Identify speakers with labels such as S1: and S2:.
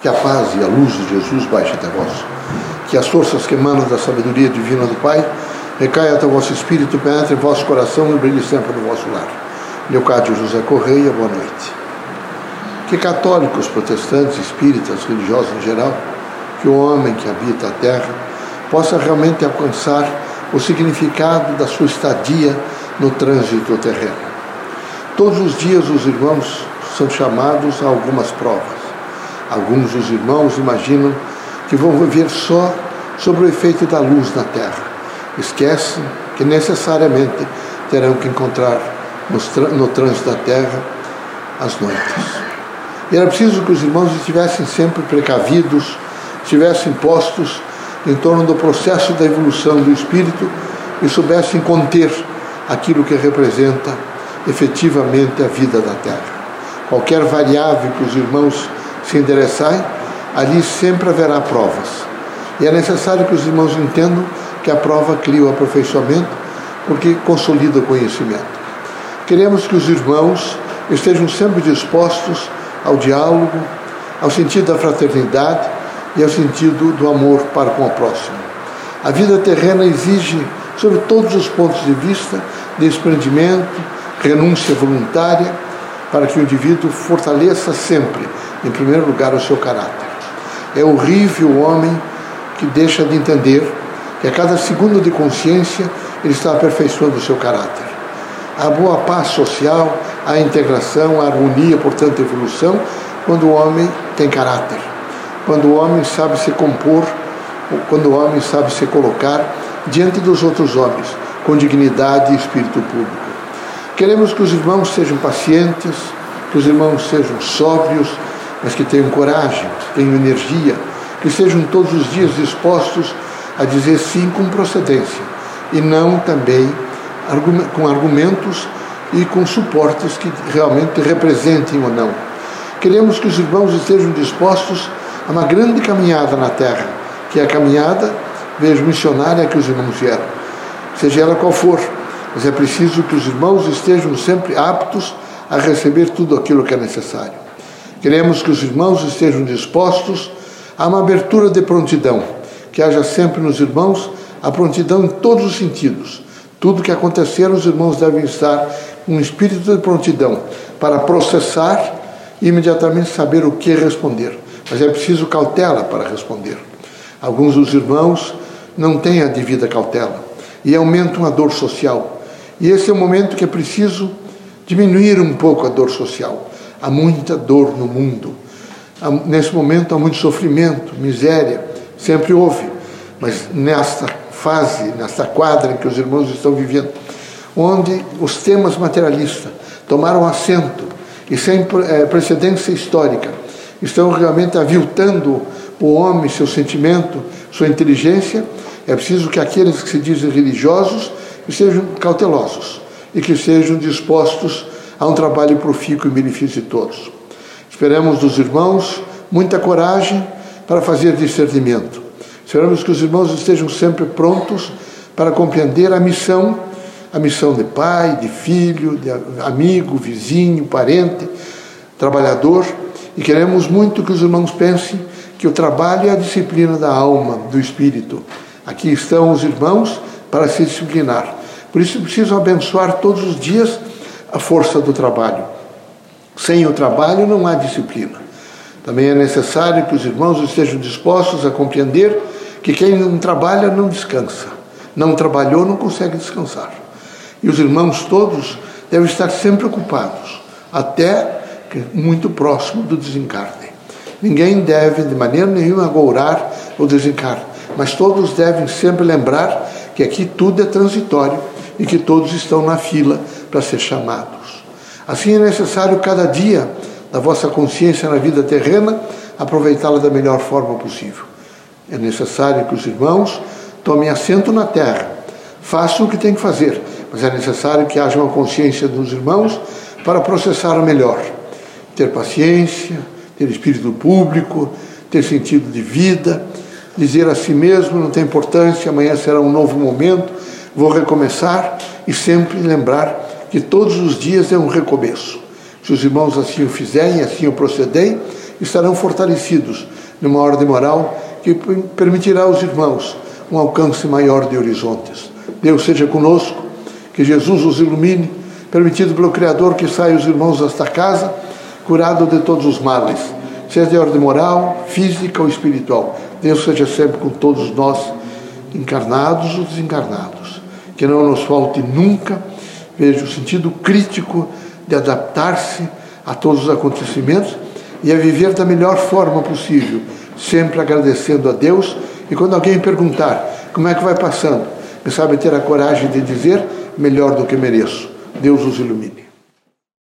S1: Que a paz e a luz de Jesus baixe até vós. Que as forças que emanam da sabedoria divina do Pai recaia até o vosso espírito, penetre em vosso coração e brilhe sempre no vosso lar. Leocádio José Correia, boa noite. Que católicos, protestantes, espíritas, religiosos em geral, que o homem que habita a terra possa realmente alcançar o significado da sua estadia no trânsito terreno. Todos os dias os irmãos são chamados a algumas provas Alguns dos irmãos imaginam que vão viver só sobre o efeito da luz na terra. Esquecem que necessariamente terão que encontrar no trânsito da terra as noites. E era preciso que os irmãos estivessem sempre precavidos, estivessem postos em torno do processo da evolução do espírito e soubessem conter aquilo que representa efetivamente a vida da terra. Qualquer variável que os irmãos se endereçarem, ali sempre haverá provas. E é necessário que os irmãos entendam que a prova cria o aperfeiçoamento, porque consolida o conhecimento. Queremos que os irmãos estejam sempre dispostos ao diálogo, ao sentido da fraternidade e ao sentido do amor para com o próximo. A vida terrena exige, sobre todos os pontos de vista, desprendimento, renúncia voluntária, para que o indivíduo fortaleça sempre em primeiro lugar, o seu caráter. É horrível o homem que deixa de entender que a cada segundo de consciência ele está aperfeiçoando o seu caráter. A boa paz social, a integração, a harmonia, portanto, a evolução, quando o homem tem caráter, quando o homem sabe se compor, quando o homem sabe se colocar diante dos outros homens, com dignidade e espírito público. Queremos que os irmãos sejam pacientes, que os irmãos sejam sóbrios, mas que tenham coragem, tenham energia, que sejam todos os dias dispostos a dizer sim com procedência e não também com argumentos e com suportes que realmente representem ou não. Queremos que os irmãos estejam dispostos a uma grande caminhada na terra, que é a caminhada, vejo, missionária que os irmãos vieram, seja ela qual for, mas é preciso que os irmãos estejam sempre aptos a receber tudo aquilo que é necessário. Queremos que os irmãos estejam dispostos a uma abertura de prontidão, que haja sempre nos irmãos a prontidão em todos os sentidos. Tudo que acontecer, os irmãos devem estar com um espírito de prontidão para processar e imediatamente saber o que responder. Mas é preciso cautela para responder. Alguns dos irmãos não têm a devida cautela e aumentam a dor social. E esse é o momento que é preciso diminuir um pouco a dor social. Há muita dor no mundo. Há, nesse momento há muito sofrimento, miséria, sempre houve. Mas nesta fase, nesta quadra em que os irmãos estão vivendo, onde os temas materialistas tomaram assento e sem é, precedência histórica, estão realmente aviltando o homem, seu sentimento, sua inteligência, é preciso que aqueles que se dizem religiosos sejam cautelosos e que sejam dispostos a um trabalho profícuo em benefício de todos. Esperamos dos irmãos muita coragem para fazer discernimento. Esperamos que os irmãos estejam sempre prontos para compreender a missão, a missão de pai, de filho, de amigo, vizinho, parente, trabalhador, e queremos muito que os irmãos pensem que o trabalho é a disciplina da alma, do espírito. Aqui estão os irmãos para se disciplinar. Por isso preciso abençoar todos os dias a força do trabalho. Sem o trabalho não há disciplina. Também é necessário que os irmãos estejam dispostos a compreender que quem não trabalha não descansa. Não trabalhou não consegue descansar. E os irmãos todos devem estar sempre ocupados, até muito próximo do desencarne. Ninguém deve de maneira nenhuma agourar o desencarne, mas todos devem sempre lembrar que aqui tudo é transitório e que todos estão na fila para ser chamados. Assim é necessário cada dia da vossa consciência na vida terrena aproveitá-la da melhor forma possível. É necessário que os irmãos tomem assento na terra, façam o que têm que fazer, mas é necessário que haja uma consciência dos irmãos para processar o melhor. Ter paciência, ter espírito público, ter sentido de vida, dizer a si mesmo: não tem importância, amanhã será um novo momento, vou recomeçar e sempre lembrar que todos os dias é um recomeço. Se os irmãos assim o fizerem, assim o procederem, estarão fortalecidos numa ordem moral que permitirá aos irmãos um alcance maior de horizontes. Deus seja conosco, que Jesus os ilumine, permitido pelo Criador que saiam os irmãos desta casa, curado de todos os males, seja de ordem moral, física ou espiritual. Deus seja sempre com todos nós, encarnados ou desencarnados. Que não nos falte nunca, veja o sentido crítico de adaptar-se a todos os acontecimentos e a viver da melhor forma possível, sempre agradecendo a Deus. E quando alguém perguntar como é que vai passando, me sabe ter a coragem de dizer melhor do que mereço. Deus os ilumine.